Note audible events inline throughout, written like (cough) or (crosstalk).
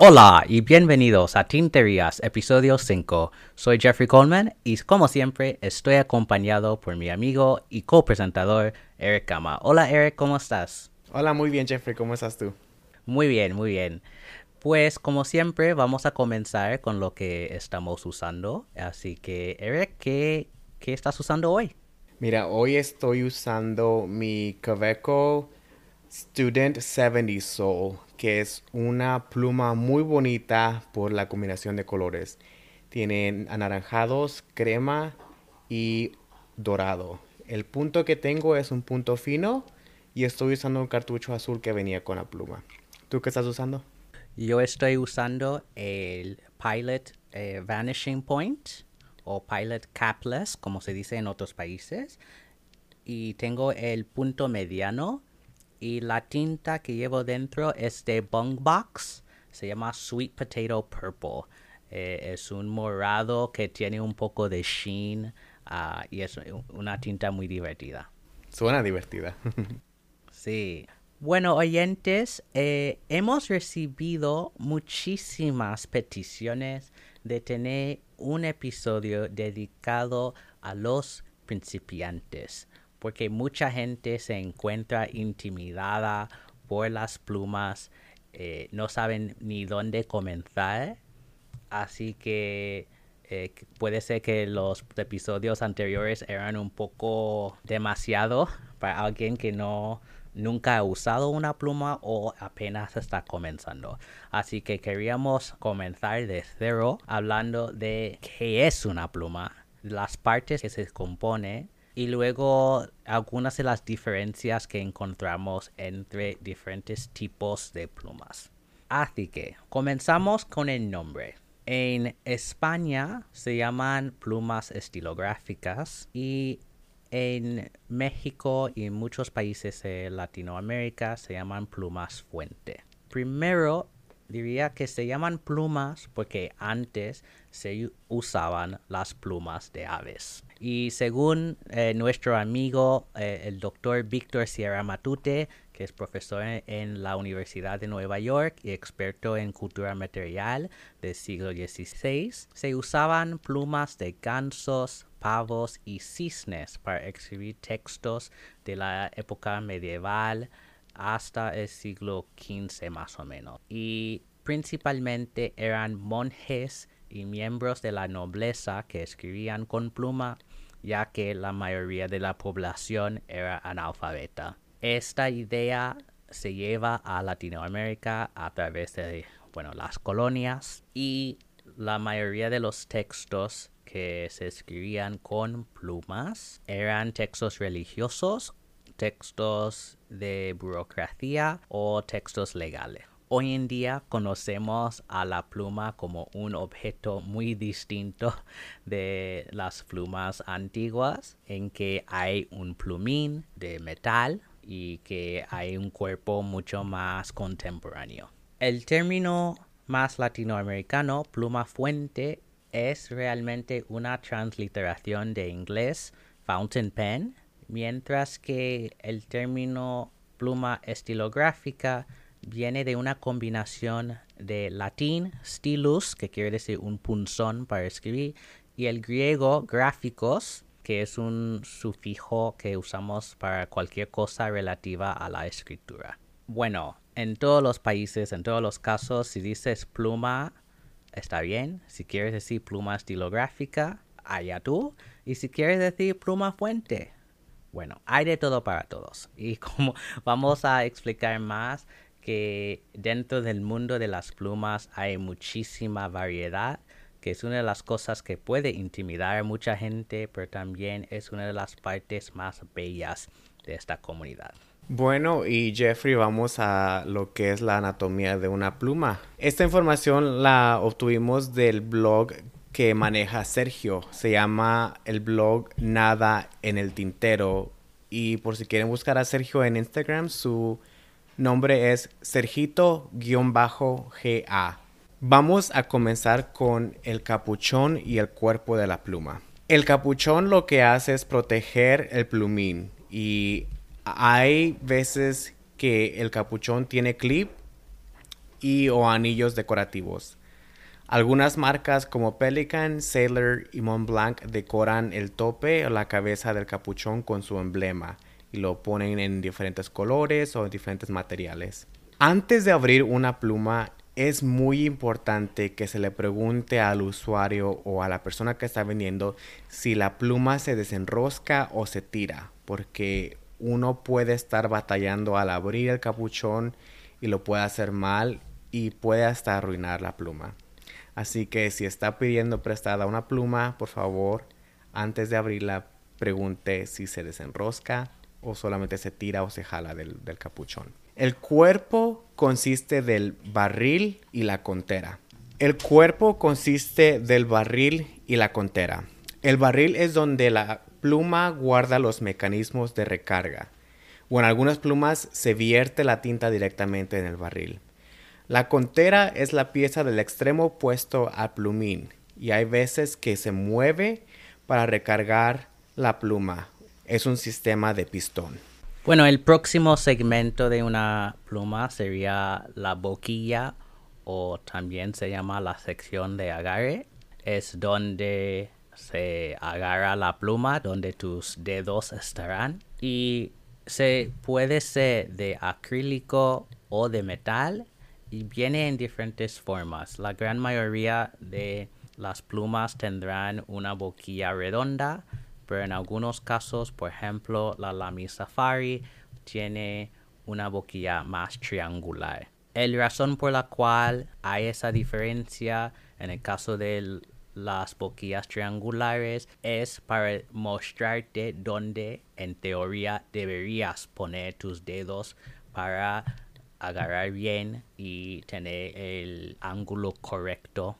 Hola y bienvenidos a Tinterías, episodio 5. Soy Jeffrey Coleman y como siempre estoy acompañado por mi amigo y copresentador Eric Kama. Hola Eric, ¿cómo estás? Hola, muy bien Jeffrey, ¿cómo estás tú? Muy bien, muy bien. Pues como siempre vamos a comenzar con lo que estamos usando. Así que Eric, ¿qué, qué estás usando hoy? Mira, hoy estoy usando mi Kaweco Student 70 Soul, que es una pluma muy bonita por la combinación de colores. Tienen anaranjados, crema y dorado. El punto que tengo es un punto fino y estoy usando un cartucho azul que venía con la pluma. ¿Tú qué estás usando? Yo estoy usando el Pilot eh, Vanishing Point o Pilot Capless, como se dice en otros países. Y tengo el punto mediano y la tinta que llevo dentro es de Bung Box. Se llama Sweet Potato Purple. Eh, es un morado que tiene un poco de sheen ah, y es una tinta muy divertida. Suena divertida. (laughs) sí. Bueno, oyentes, eh, hemos recibido muchísimas peticiones de tener un episodio dedicado a los principiantes porque mucha gente se encuentra intimidada por las plumas, eh, no saben ni dónde comenzar, así que eh, puede ser que los episodios anteriores eran un poco demasiado para alguien que no nunca ha usado una pluma o apenas está comenzando. Así que queríamos comenzar de cero hablando de qué es una pluma, las partes que se compone y luego algunas de las diferencias que encontramos entre diferentes tipos de plumas. Así que comenzamos con el nombre. En España se llaman plumas estilográficas y en México y en muchos países de Latinoamérica se llaman plumas fuente. Primero diría que se llaman plumas porque antes se usaban las plumas de aves. Y según eh, nuestro amigo, eh, el doctor Víctor Sierra Matute, que es profesor en, la Universidad de Nueva York y experto en cultura material del siglo XVI, se usaban plumas de gansos, pavos y cisnes para escribir textos de la época medieval hasta el siglo XV más o menos. Y principalmente eran monjes y miembros de la nobleza que escribían con pluma, ya que la mayoría de la población era analfabeta. Esta idea se lleva a Latinoamérica a través de bueno, las colonias y la mayoría de los textos que se escribían con plumas eran textos religiosos, textos de burocracia o textos legales. Hoy en día conocemos a la pluma como un objeto muy distinto (laughs) de las plumas antiguas, en que hay un plumín de metal y que hay un cuerpo mucho más contemporáneo. El término más latinoamericano, pluma fuente, es realmente una transliteración de inglés fountain pen, mientras que el término pluma estilográfica viene de una combinación de latín stilus, que quiere decir un punzón para escribir, y el griego gráficos, que es un sufijo que usamos para cualquier cosa relativa a la escritura. Bueno, en todos los países, en todos los casos, si dices pluma, está bien. Si quieres decir pluma estilográfica, allá tú. Y si quieres decir pluma fuente, bueno, hay de todo para todos. (laughs) Y como vamos a explicar más, que dentro del mundo de las plumas hay muchísima variedad, que es una de las cosas que puede intimidar a mucha gente, pero también es una de las partes más bellas de esta comunidad. Bueno, y Jeffrey, vamos a lo que es la anatomía de una pluma. Esta información la obtuvimos del blog que maneja Sergio. Se llama el blog Nada en el Tintero. Y por si quieren buscar a Sergio en Instagram, su nombre es Sergito-GA. Vamos a comenzar con el capuchón y el cuerpo de la pluma. El capuchón lo que hace es proteger el plumín y hay veces que el capuchón tiene clip y o anillos decorativos. Algunas marcas como Pelican, Sailor y Montblanc decoran el tope o la cabeza del capuchón con su emblema y lo ponen en diferentes colores o en diferentes materiales. Antes de abrir una pluma es muy importante que se le pregunte al usuario o a la persona que está vendiendo si la pluma se desenrosca o se tira, porque uno puede estar batallando al abrir el capuchón y lo puede hacer mal y puede hasta arruinar la pluma. Así que si está pidiendo prestada una pluma, por favor, antes de abrirla, pregunte si se desenrosca o solamente se tira o se jala del, capuchón. El cuerpo consiste del barril y la contera. El cuerpo consiste del barril y la contera. El barril es donde la pluma guarda los mecanismos de recarga. O en algunas plumas se vierte la tinta directamente en el barril. La contera es la pieza del extremo opuesto al plumín y hay veces que se mueve para recargar la pluma. Es un sistema de pistón. Bueno, el próximo segmento de una pluma sería la boquilla o también se llama la sección de agarre. Es donde se agarra la pluma, donde tus dedos estarán. Y se puede ser de acrílico o de metal y viene en diferentes formas. La gran mayoría de las plumas tendrán una boquilla redonda, pero en algunos casos, por ejemplo, la Lamy Safari tiene una boquilla más triangular. El razón por la cual hay esa diferencia en el caso de las boquillas triangulares es para mostrarte dónde en teoría deberías poner tus dedos para agarrar bien y tener el ángulo correcto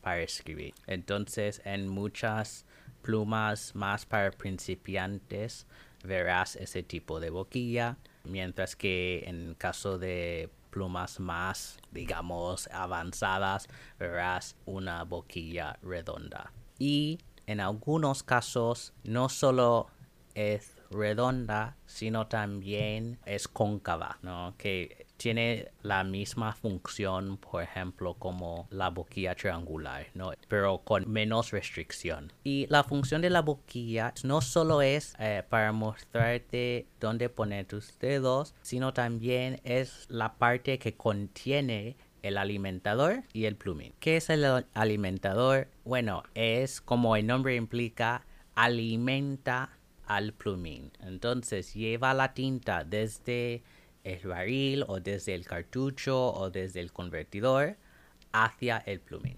para escribir. Entonces, en muchas plumas más para principiantes verás ese tipo de boquilla, mientras que en caso de plumas más, digamos, avanzadas, verás una boquilla redonda. Y en algunos casos, no solo es redonda, sino también es cóncava, ¿no? Que tiene la misma función, por ejemplo, como la boquilla triangular, ¿no? Pero con menos restricción. Y la función de la boquilla no solo es eh, para mostrarte dónde poner tus dedos, sino también es la parte que contiene el alimentador y el plumín. ¿Qué es el alimentador? Bueno, es como el nombre implica, alimenta al plumín. Entonces lleva la tinta desde el barril o desde el cartucho o desde el convertidor hacia el plumín.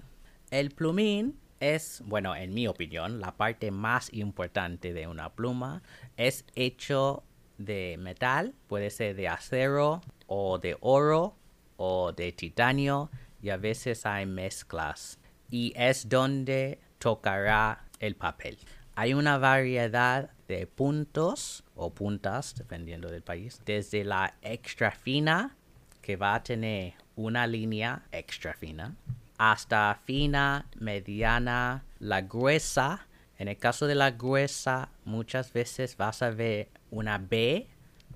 El plumín es, bueno, en mi opinión, la parte más importante de una pluma. Es hecho de metal, puede ser de acero o de oro o de titanio y a veces hay mezclas. Y es donde tocará el papel. Hay una variedad de puntos o puntas, dependiendo del país, desde la extra fina, que va a tener una línea extra fina, hasta fina, mediana, la gruesa. En el caso de la gruesa, muchas veces vas a ver una B,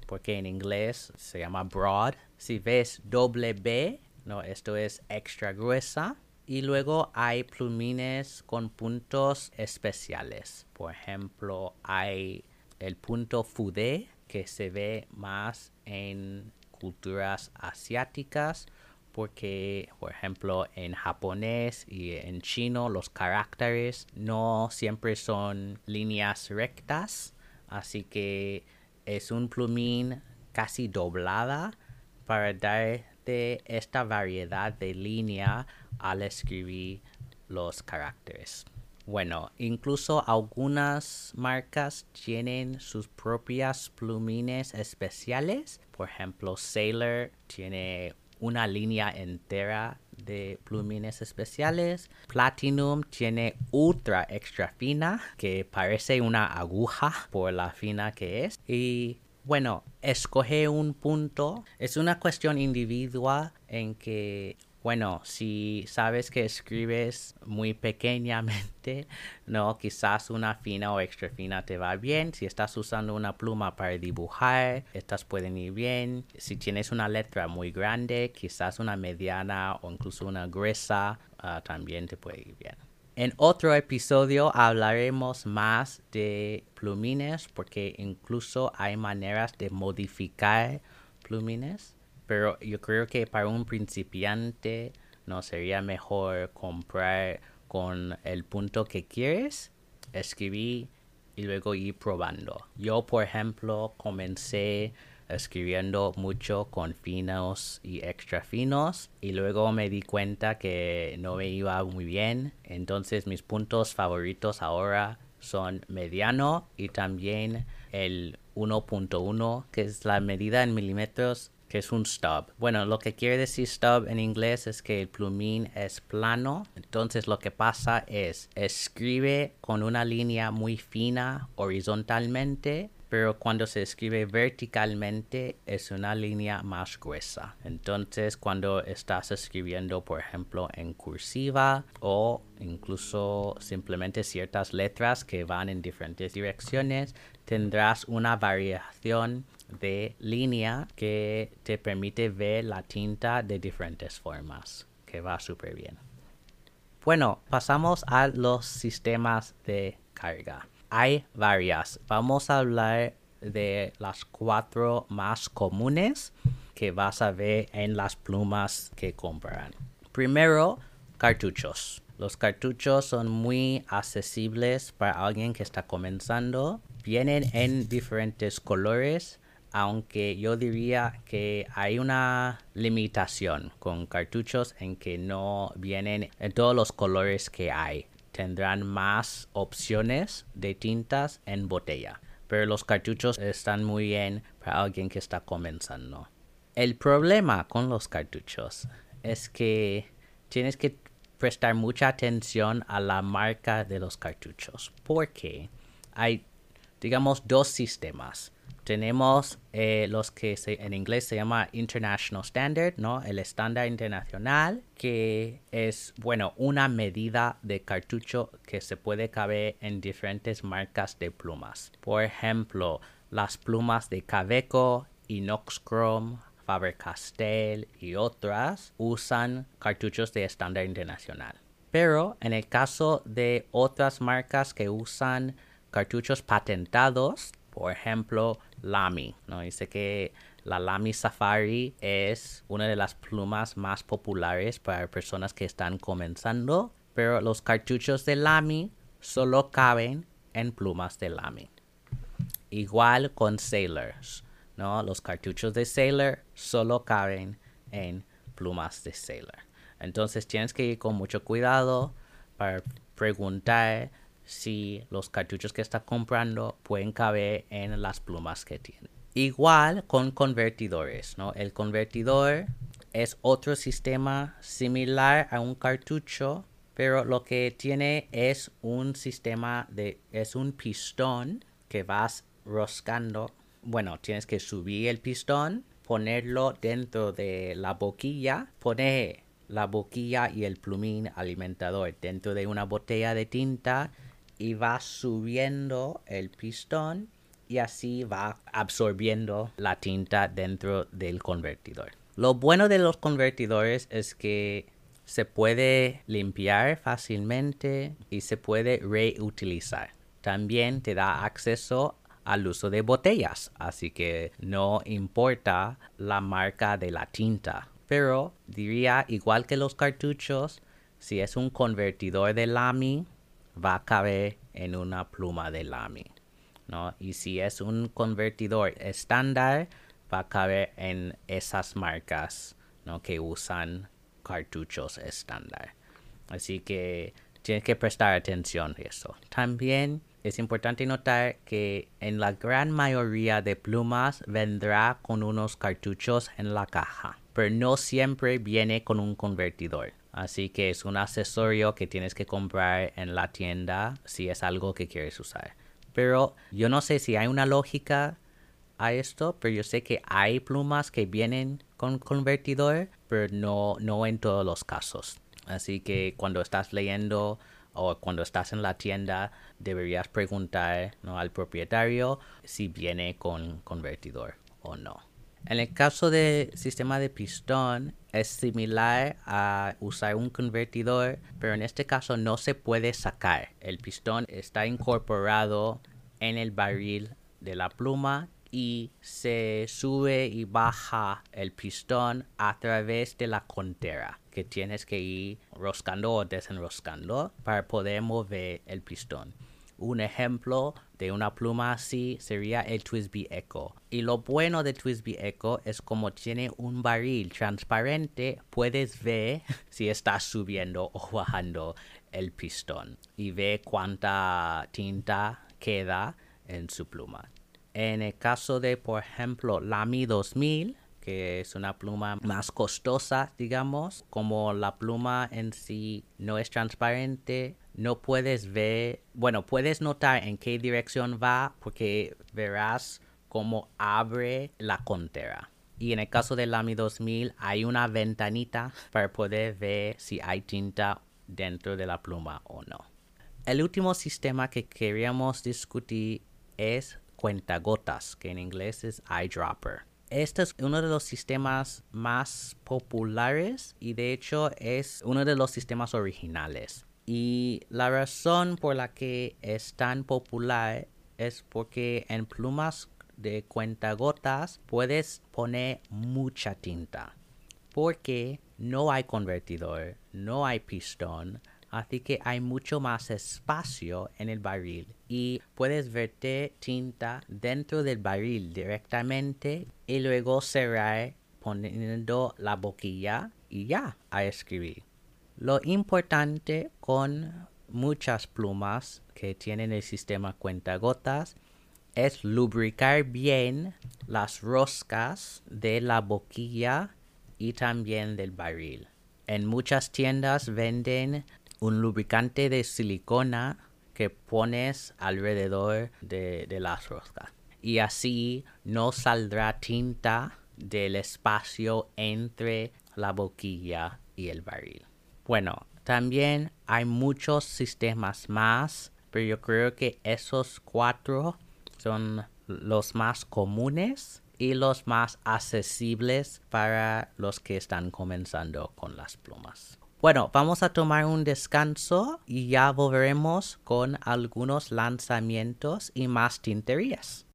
porque en inglés se llama broad. Si ves doble B, no, esto es extra gruesa. Y luego hay plumines con puntos especiales. Por ejemplo, hay el punto Fude que se ve más en culturas asiáticas porque, por ejemplo, en japonés y en chino los caracteres no siempre son líneas rectas, así que es un plumín casi doblada para darte esta variedad de línea al escribir los caracteres. Bueno, incluso algunas marcas tienen sus propias plumines especiales. Por ejemplo, Sailor tiene una línea entera de plumines especiales. Platinum tiene ultra extra fina que parece una aguja por la fina que es. Y bueno, escoge un punto es una cuestión individual en que Bueno, si sabes que escribes muy pequeñamente, (laughs) no, quizás una fina o extra fina te va bien. Si estás usando una pluma para dibujar, estas pueden ir bien. Si tienes una letra muy grande, quizás una mediana o incluso una gruesa, ah, también te puede ir bien. En otro episodio hablaremos más de plumines porque incluso hay maneras de modificar plumines pero yo creo que para un principiante no sería mejor comprar con el punto que quieres, escribir y luego ir probando. Yo, por ejemplo, comencé escribiendo mucho con finos y extra finos y luego me di cuenta que no me iba muy bien. Entonces mis puntos favoritos ahora son mediano y también el 1.1 que es la medida en milímetros que es un stub. Bueno, lo que quiere decir stub en inglés es que el plumín es plano. Entonces lo que pasa es escribe con una línea muy fina horizontalmente, pero cuando se escribe verticalmente es una línea más gruesa. Entonces cuando estás escribiendo, por ejemplo, en cursiva o incluso simplemente ciertas letras que van en diferentes direcciones, tendrás una variación de línea que te permite ver la tinta de diferentes formas, que va súper bien. Bueno, pasamos a los sistemas de carga. Hay varias. Vamos a hablar de las cuatro más comunes que vas a ver en las plumas que compran. Primero, cartuchos. Los cartuchos son muy accesibles para alguien que está comenzando. Vienen en diferentes colores aunque yo diría que hay una limitación con cartuchos en que no vienen en todos los colores que hay. Tendrán más opciones de tintas en botella, pero los cartuchos están muy bien para alguien que está comenzando. El problema con los cartuchos es que tienes que prestar mucha atención a la marca de los cartuchos, porque hay, digamos, dos sistemas tenemos eh, los que en inglés se llama International Standard, ¿no? El estándar internacional, que es, bueno, una medida de cartucho que se puede caber en diferentes marcas de plumas. Por ejemplo, las plumas de Caveco, Inoxchrome, Faber-Castell y otras usan cartuchos de estándar internacional. Pero en el caso de otras marcas que usan cartuchos patentados, por ejemplo, Lamy, ¿no? Dice que la Lamy Safari es una de las plumas más populares para personas que están comenzando, pero los cartuchos de Lamy solo caben en plumas de Lamy. Igual con Sailors, ¿no? Los cartuchos de Sailor solo caben en plumas de Sailor. Entonces tienes que ir con mucho cuidado para preguntar si los cartuchos que está comprando pueden caber en las plumas que tiene. Igual con convertidores, ¿no? El convertidor es otro sistema similar a un cartucho, pero lo que tiene es un sistema de, es un pistón que vas roscando. Bueno, tienes que subir el pistón, ponerlo dentro de la boquilla, poner la boquilla y el plumín alimentador dentro de una botella de tinta y va subiendo el pistón y así va absorbiendo la tinta dentro del convertidor. Lo bueno de los convertidores es que se puede limpiar fácilmente y se puede reutilizar. También te da acceso al uso de botellas, así que no importa la marca de la tinta. Pero diría, igual que los cartuchos, si es un convertidor de Lamy, va a caber en una pluma de Lamy. ¿no? Y si es un convertidor estándar, va a caber en esas marcas ¿no? que usan cartuchos estándar. Así que tienes que prestar atención a eso. También es importante notar que en la gran mayoría de plumas vendrá con unos cartuchos en la caja, pero no siempre viene con un convertidor. Así que es un accesorio que tienes que comprar en la tienda si es algo que quieres usar. Pero yo no sé si hay una lógica a esto, pero yo sé que hay plumas que vienen con convertidor, pero no, no en todos los casos. Así que cuando estás leyendo o cuando estás en la tienda, deberías preguntar al propietario si viene con convertidor o no. En el caso del sistema de pistón, es similar a usar un convertidor, pero en este caso no se puede sacar. El pistón está incorporado en el barril de la pluma y se sube y baja el pistón a través de la contera que tienes que ir roscando o desenroscando para poder mover el pistón. Un ejemplo de una pluma así sería el Twisby Echo. Y lo bueno de Twisby Echo es como tiene un barril transparente, puedes ver (laughs) si está subiendo o bajando el pistón y ve cuánta tinta queda en su pluma. En el caso de, por ejemplo, Lamy 2000, que es una pluma más costosa, digamos, como la pluma en sí no es transparente, no puedes ver, bueno, puedes notar en qué dirección va porque verás cómo abre la contera. Y en el caso del Lamy 2000 hay una ventanita para poder ver si hay tinta dentro de la pluma o no. El último sistema que queríamos discutir es cuentagotas, que en inglés es eyedropper. Este es uno de los sistemas más populares y de hecho es uno de los sistemas originales. Y la razón por la que es tan popular es porque en plumas de cuentagotas puedes poner mucha tinta. Porque no hay convertidor, no hay pistón, así que hay mucho más espacio en el barril y puedes verter tinta dentro del barril directamente y luego cerrar poniendo la boquilla y ya a escribir. Lo importante con muchas plumas que tienen el sistema cuentagotas es lubricar bien las roscas de la boquilla y también del barril. En muchas tiendas venden un lubricante de silicona que pones alrededor de, de las roscas. Y así no saldrá tinta del espacio entre la boquilla y el barril. Bueno, también hay muchos sistemas más, pero yo creo que esos cuatro son los más comunes y los más accesibles para los que están comenzando con las plumas. Bueno, vamos a tomar un descanso y ya volveremos con algunos lanzamientos y más tinterías.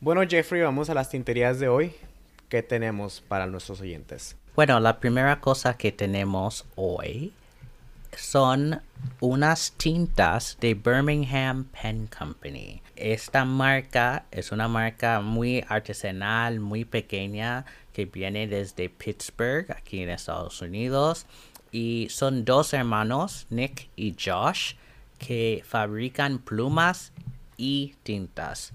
Bueno, Jeffrey, vamos a las tinterías de hoy. ¿Qué tenemos para nuestros oyentes? Bueno, la primera cosa que tenemos hoy son unas tintas de Birmingham Pen Company. Esta marca es una marca muy artesanal, muy pequeña, que viene desde Pittsburgh, aquí en Estados Unidos. Y son dos hermanos, Nick y Josh, que fabrican plumas y tintas.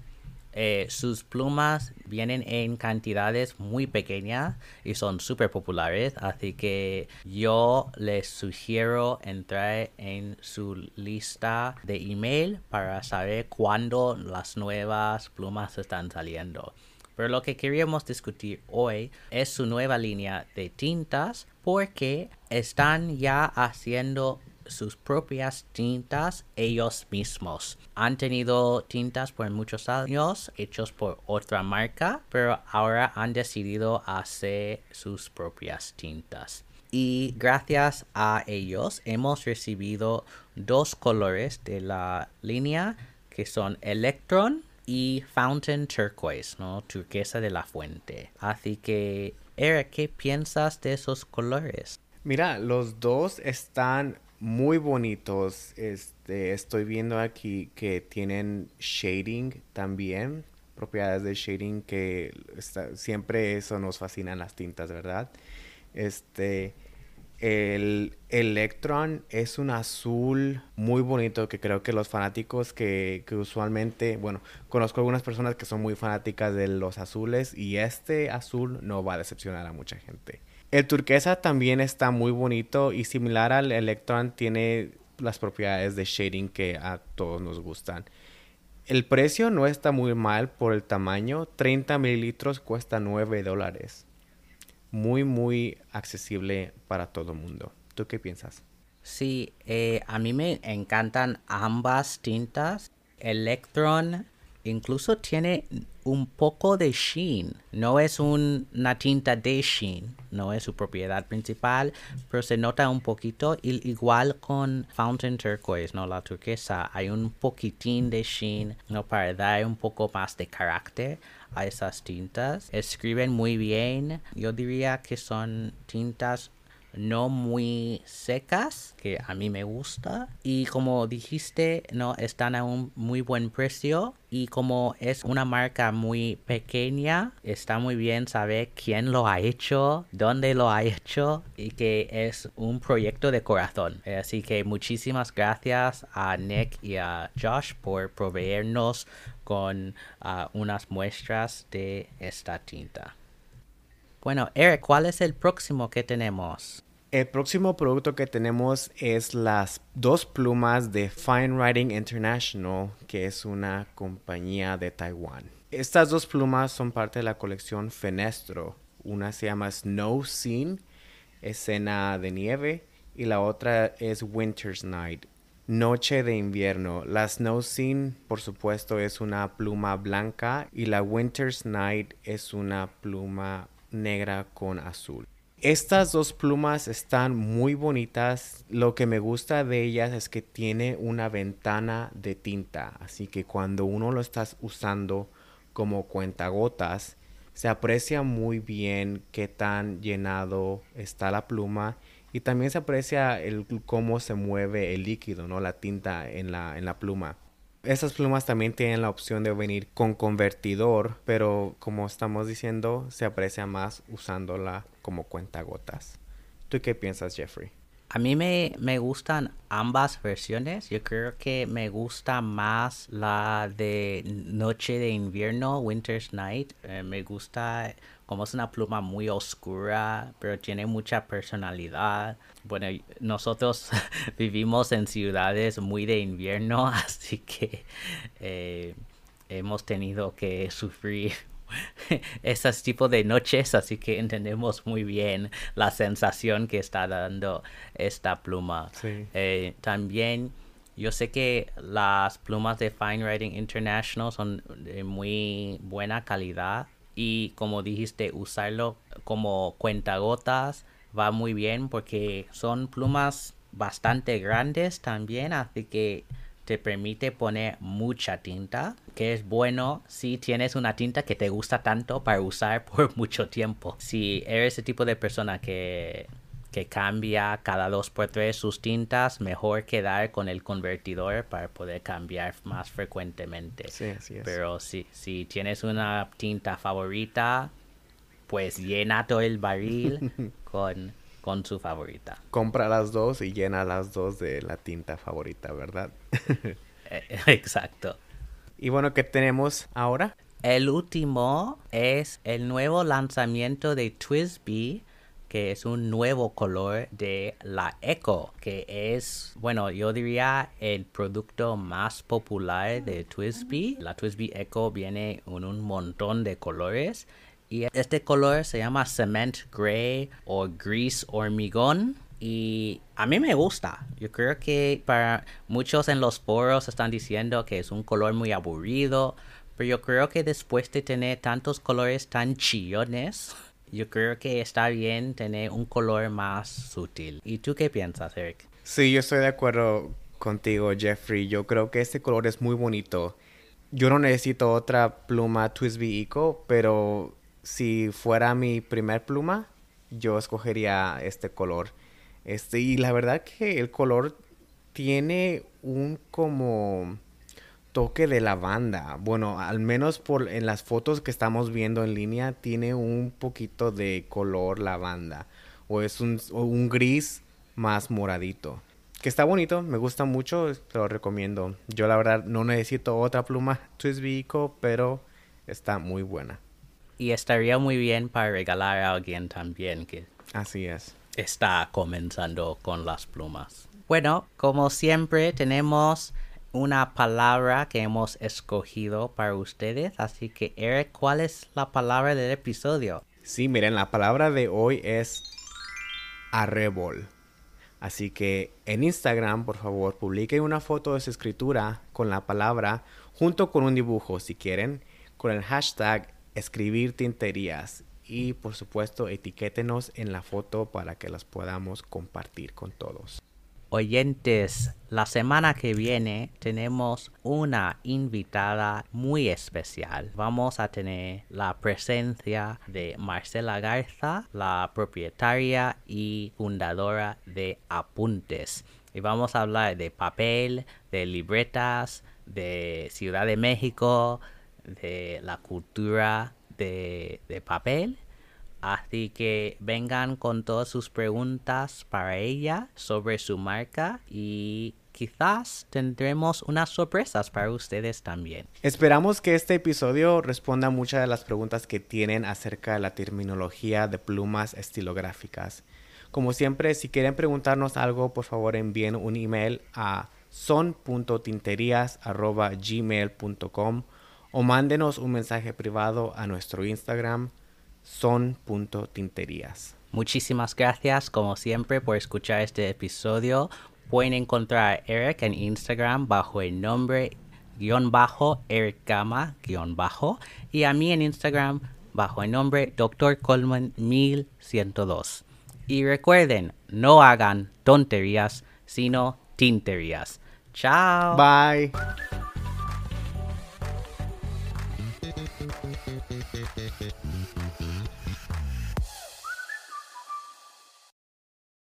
Eh, sus plumas vienen en cantidades muy pequeñas y son súper populares, así que yo les sugiero entrar en su lista de email para saber cuándo las nuevas plumas están saliendo. Pero lo que queríamos discutir hoy es su nueva línea de tintas porque están ya haciendo sus propias tintas ellos mismos. Han tenido tintas por muchos años hechos por otra marca, pero ahora han decidido hacer sus propias tintas. Y gracias a ellos hemos recibido dos colores de la línea que son Electron y Fountain Turquoise, ¿no? Turquesa de la fuente. Así que, Eric, ¿qué piensas de esos colores? Mira, los dos están muy bonitos. Este, estoy viendo aquí que tienen shading también, propiedades de shading que siempre eso nos fascinan las tintas, ¿verdad? Este, el Electron es un azul muy bonito que creo que los fanáticos que, que, usualmente, bueno, conozco algunas personas que son muy fanáticas de los azules y este azul no va a decepcionar a mucha gente. El turquesa también está muy bonito y similar al Electron tiene las propiedades de shading que a todos nos gustan. El precio no está muy mal por el tamaño. 30 mililitros cuesta 9 dólares. Muy, muy accesible para todo el mundo. ¿Tú qué piensas? Sí, eh, a mí me encantan ambas tintas. Electron incluso tiene un poco de sheen. No es una tinta de sheen, no es su propiedad principal, pero se nota un poquito. igual con Fountain Turquoise, ¿no? La turquesa, hay un poquitín de sheen, ¿no? Para dar un poco más de carácter a esas tintas. Escriben muy bien. Yo diría que son tintas no muy secas, que a mí me gusta. Y como dijiste, no están a un muy buen precio. Y como es una marca muy pequeña, está muy bien saber quién lo ha hecho, dónde lo ha hecho y que es un proyecto de corazón. Así que muchísimas gracias a Nick y a Josh por proveernos con ah, unas muestras de esta tinta. Bueno, Eric, ¿cuál es el próximo que tenemos? El próximo producto que tenemos es las dos plumas de Fine Writing International, que es una compañía de Taiwán. Estas dos plumas son parte de la colección Fenestro. Una se llama Snow Scene, escena de nieve, y la otra es Winter's Night, Noche de invierno. La Snow Scene, por supuesto, es una pluma blanca y la Winter's Night es una pluma negra con azul. Estas dos plumas están muy bonitas. Lo que me gusta de ellas es que tiene una ventana de tinta. Así que cuando uno lo está usando como cuentagotas, se aprecia muy bien qué tan llenado está la pluma y también se aprecia el cómo se mueve el líquido, ¿no? La tinta en la, en la pluma. Estas plumas también tienen la opción de venir con convertidor, pero como estamos diciendo, se aprecia más usándola como cuentagotas. ¿Tú qué piensas, Jeffrey? A mí me, me, gustan ambas versiones. Yo creo que me gusta más la de Noche de Invierno, Winter's Night. Eh, me gusta como es una pluma muy oscura, pero tiene mucha personalidad. Bueno, nosotros (laughs) vivimos en ciudades muy de invierno, (laughs) así que eh, hemos tenido que sufrir (laughs) esos tipos de noches, así que entendemos muy bien la sensación que está dando esta pluma. Eh, también yo sé que las plumas de Fine Writing International son de muy buena calidad y como dijiste, usarlo como cuentagotas va muy bien porque son plumas bastante grandes también, así que te permite poner mucha tinta, que es bueno si tienes una tinta que te gusta tanto para usar (laughs) por mucho tiempo. Si eres ese tipo de persona que que cambia cada dos por tres sus tintas, mejor quedar con el convertidor para poder cambiar más frecuentemente. Sí, así es. Pero si, si tienes una tinta favorita, pues llena todo el barril (laughs) con, con su favorita. Compra las dos y llena las dos de la tinta favorita, ¿verdad? (laughs) Eh, exacto. Y bueno, ¿qué tenemos ahora? El último es el nuevo lanzamiento de Twisby que es un nuevo color de la Echo, que es, bueno, yo diría el producto más popular de Twisby. La Twisby Echo viene en un montón de colores y este color se llama Cement Gray o Gris Hormigón. Y a mí me gusta. Yo creo que para muchos en los foros están diciendo que es un color muy aburrido. Pero yo creo que después de tener tantos colores tan chillones, (laughs) yo creo que está bien tener un color más sutil. ¿Y tú qué piensas, Eric? Sí, yo estoy de acuerdo contigo, Jeffrey. Yo creo que este color es muy bonito. Yo no necesito otra pluma Twisby Eco, pero si fuera mi primer pluma, yo escogería este color. Este, y la verdad que el color tiene un como toque de lavanda. Bueno, al menos por en las fotos que estamos viendo en línea tiene un poquito de color lavanda o es un, un gris más moradito. Que está bonito, me gusta mucho, te lo recomiendo. Yo la verdad no necesito otra pluma (laughs) Twisby pero está muy buena. Y estaría muy bien para regalar a alguien también que Así es. Está comenzando con las plumas. Bueno, como siempre tenemos una palabra que hemos escogido para ustedes. Así que, Eric, ¿cuál es la palabra del episodio? Sí, miren, la palabra de hoy es arrebol. Así que en Instagram, por favor, publiquen una foto de su escritura con la palabra junto con un dibujo, si quieren, con el hashtag escribir tinterías. Y por supuesto, etiquétenos en la foto para que las podamos compartir con todos oyentes, la semana que viene tenemos una invitada muy especial. Vamos a tener la presencia de Marcela Garza, la propietaria y fundadora de Apuntes. Y vamos a hablar de papel, de libretas, de Ciudad de México, de la cultura de, de papel Así que vengan con todas sus preguntas para ella sobre su marca y quizás tendremos unas sorpresas para ustedes también. Esperamos que este episodio responda a muchas de las preguntas que tienen acerca de la terminología de plumas estilográficas. Como siempre, si quieren preguntarnos algo, por favor envíen un email a son.tinterías.gmail.com o mándenos un mensaje privado a nuestro Instagram son.tinterías. Muchísimas gracias, como siempre, por escuchar este episodio. Pueden encontrar a Eric en Instagram bajo el nombre guion bajo Eric Gama guion bajo y a mí en Instagram bajo el nombre Dr. Coleman 1102. Y recuerden, no hagan tonterías, sino tinterías. Chao. Bye.